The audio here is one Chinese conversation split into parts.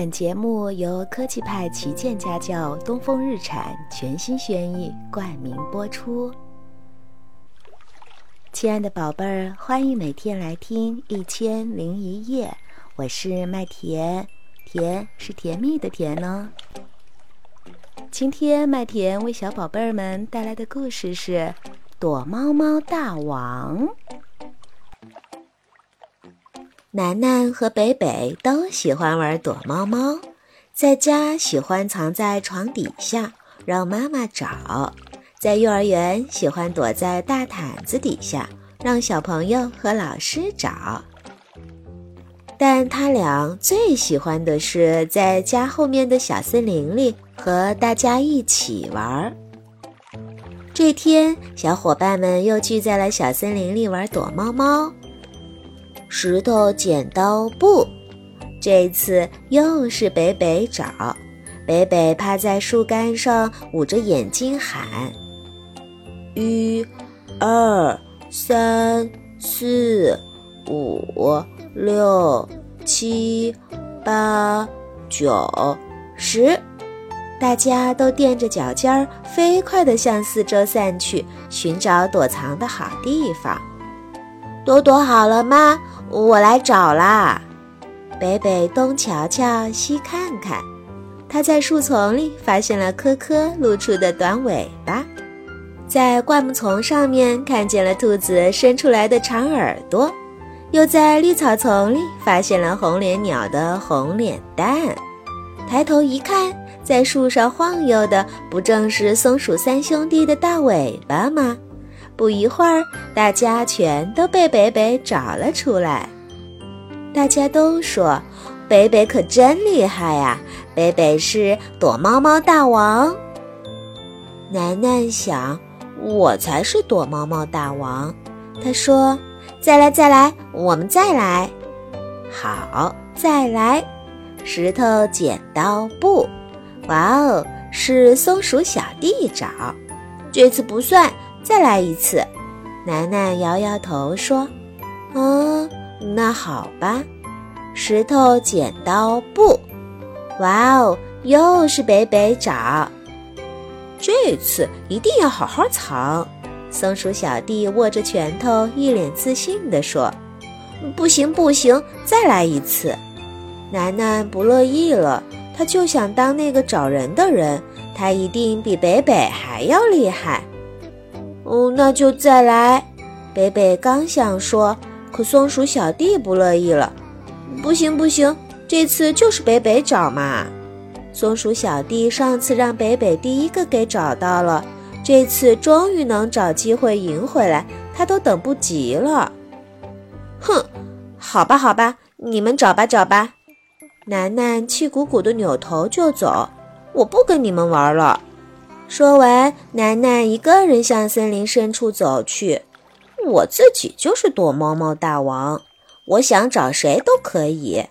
本节目由科技派旗舰家教东风日产全新轩逸冠名播出。亲爱的宝贝儿，欢迎每天来听《一千零一夜》，我是麦田，甜是甜蜜的甜呢。今天麦田为小宝贝儿们带来的故事是《躲猫猫大王》。楠楠和北北都喜欢玩躲猫猫，在家喜欢藏在床底下让妈妈找，在幼儿园喜欢躲在大毯子底下让小朋友和老师找。但他俩最喜欢的是在家后面的小森林里和大家一起玩。这天，小伙伴们又聚在了小森林里玩躲猫猫。石头剪刀布，这次又是北北找。北北趴在树干上，捂着眼睛喊：“一、二、三、四、五、六、七、八、九、十。”大家都垫着脚尖儿，飞快地向四周散去，寻找躲藏的好地方。都躲好了吗？我来找啦！北北东瞧瞧，西看看，他在树丛里发现了科科露出的短尾巴，在灌木丛上面看见了兔子伸出来的长耳朵，又在绿草丛里发现了红脸鸟的红脸蛋。抬头一看，在树上晃悠的不正是松鼠三兄弟的大尾巴吗？不一会儿，大家全都被北北找了出来。大家都说：“北北可真厉害呀！北北是躲猫猫大王。”楠楠想：“我才是躲猫猫大王。”他说：“再来，再来，我们再来。”好，再来。石头剪刀布，哇哦，是松鼠小弟找。这次不算。再来一次，楠楠摇摇头说：“嗯，那好吧。”石头剪刀布，哇哦，又是北北找。这次一定要好好藏。松鼠小弟握着拳头，一脸自信地说：“不行，不行，再来一次。”楠楠不乐意了，他就想当那个找人的人，他一定比北北还要厉害。哦，那就再来。北北刚想说，可松鼠小弟不乐意了。不行不行，这次就是北北找嘛。松鼠小弟上次让北北第一个给找到了，这次终于能找机会赢回来，他都等不及了。哼，好吧好吧，你们找吧找吧。楠楠气鼓鼓的扭头就走，我不跟你们玩了。说完，楠楠一个人向森林深处走去。我自己就是躲猫猫大王，我想找谁都可以。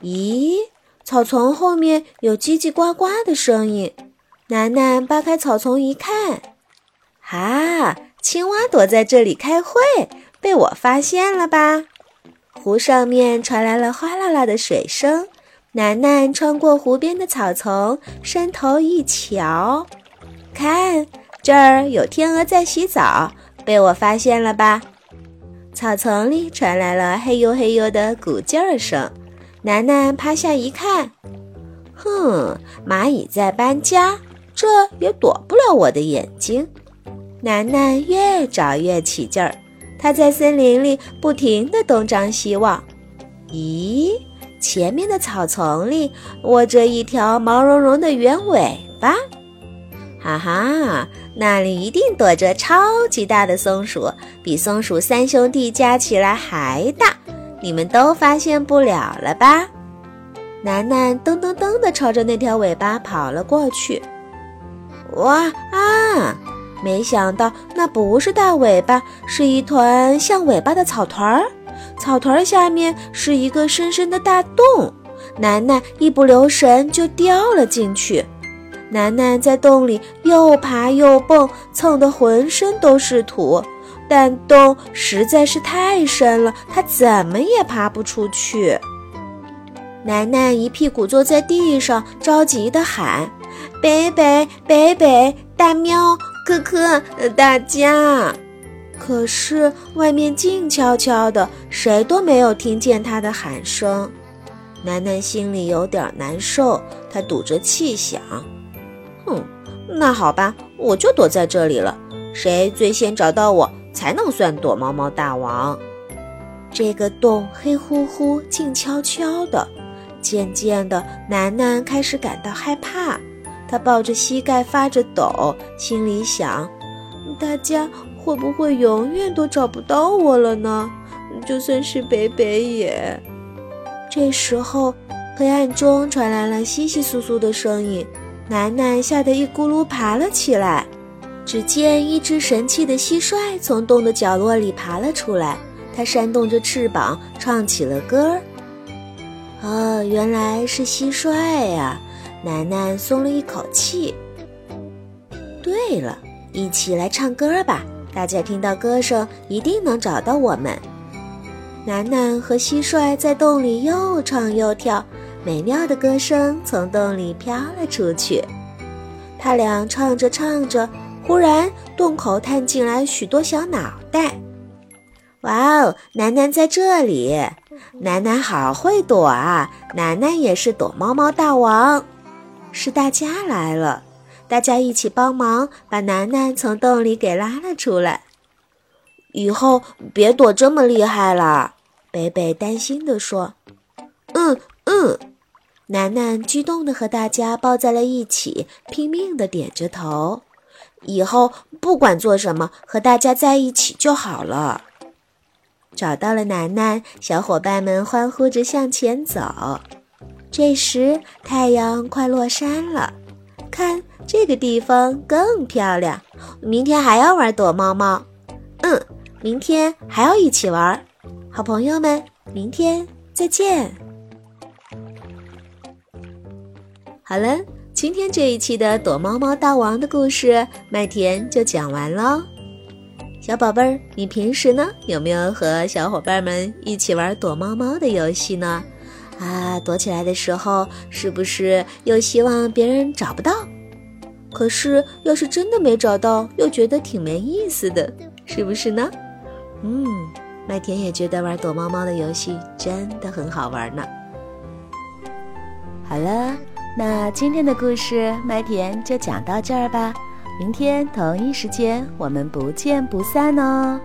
咦，草丛后面有叽叽呱呱的声音。楠楠扒开草丛一看，哈，青蛙躲在这里开会，被我发现了吧？湖上面传来了哗啦啦的水声。楠楠穿过湖边的草丛，伸头一瞧。看，这儿有天鹅在洗澡，被我发现了吧？草丛里传来了嘿呦嘿呦的鼓劲儿声。楠楠趴下一看，哼，蚂蚁在搬家，这也躲不了我的眼睛。楠楠越找越起劲儿，他在森林里不停地东张西望。咦，前面的草丛里卧着一条毛茸茸的圆尾巴。哈哈，那里一定躲着超级大的松鼠，比松鼠三兄弟加起来还大，你们都发现不了了吧？楠楠噔噔噔地朝着那条尾巴跑了过去。哇啊！没想到那不是大尾巴，是一团像尾巴的草团儿，草团儿下面是一个深深的大洞，楠楠一不留神就掉了进去。楠楠在洞里又爬又蹦，蹭得浑身都是土，但洞实在是太深了，他怎么也爬不出去。楠楠一屁股坐在地上，着急地喊：“北北，北北，大喵，可可，大家！”可是外面静悄悄的，谁都没有听见他的喊声。楠楠心里有点难受，他赌着气想：“哼，那好吧，我就躲在这里了。谁最先找到我，才能算躲猫猫大王。”这个洞黑乎乎、静悄悄的，渐渐的，楠楠开始感到害怕。他抱着膝盖发着抖，心里想：“大家会不会永远都找不到我了呢？就算是北北也……”这时候，黑暗中传来了窸窸窣窣的声音，楠楠吓得一咕噜爬了起来。只见一只神气的蟋蟀从洞的角落里爬了出来，它扇动着翅膀，唱起了歌儿。哦，原来是蟋蟀呀！楠楠松了一口气。对了，一起来唱歌吧！大家听到歌声，一定能找到我们。楠楠和蟋蟀在洞里又唱又跳，美妙的歌声从洞里飘了出去。他俩唱着唱着，忽然洞口探进来许多小脑袋。哇哦，楠楠在这里！楠楠好会躲啊！楠楠也是躲猫猫大王。是大家来了，大家一起帮忙，把楠楠从洞里给拉了出来。以后别躲这么厉害了，北北担心地说。嗯嗯，楠楠激动地和大家抱在了一起，拼命地点着头。以后不管做什么，和大家在一起就好了。找到了楠楠，小伙伴们欢呼着向前走。这时太阳快落山了，看这个地方更漂亮。明天还要玩躲猫猫，嗯。明天还要一起玩，好朋友们，明天再见。好了，今天这一期的躲猫猫大王的故事，麦田就讲完喽。小宝贝儿，你平时呢有没有和小伙伴们一起玩躲猫猫的游戏呢？啊，躲起来的时候是不是又希望别人找不到？可是要是真的没找到，又觉得挺没意思的，是不是呢？嗯，麦田也觉得玩躲猫猫的游戏真的很好玩呢。好了，那今天的故事麦田就讲到这儿吧。明天同一时间我们不见不散哦。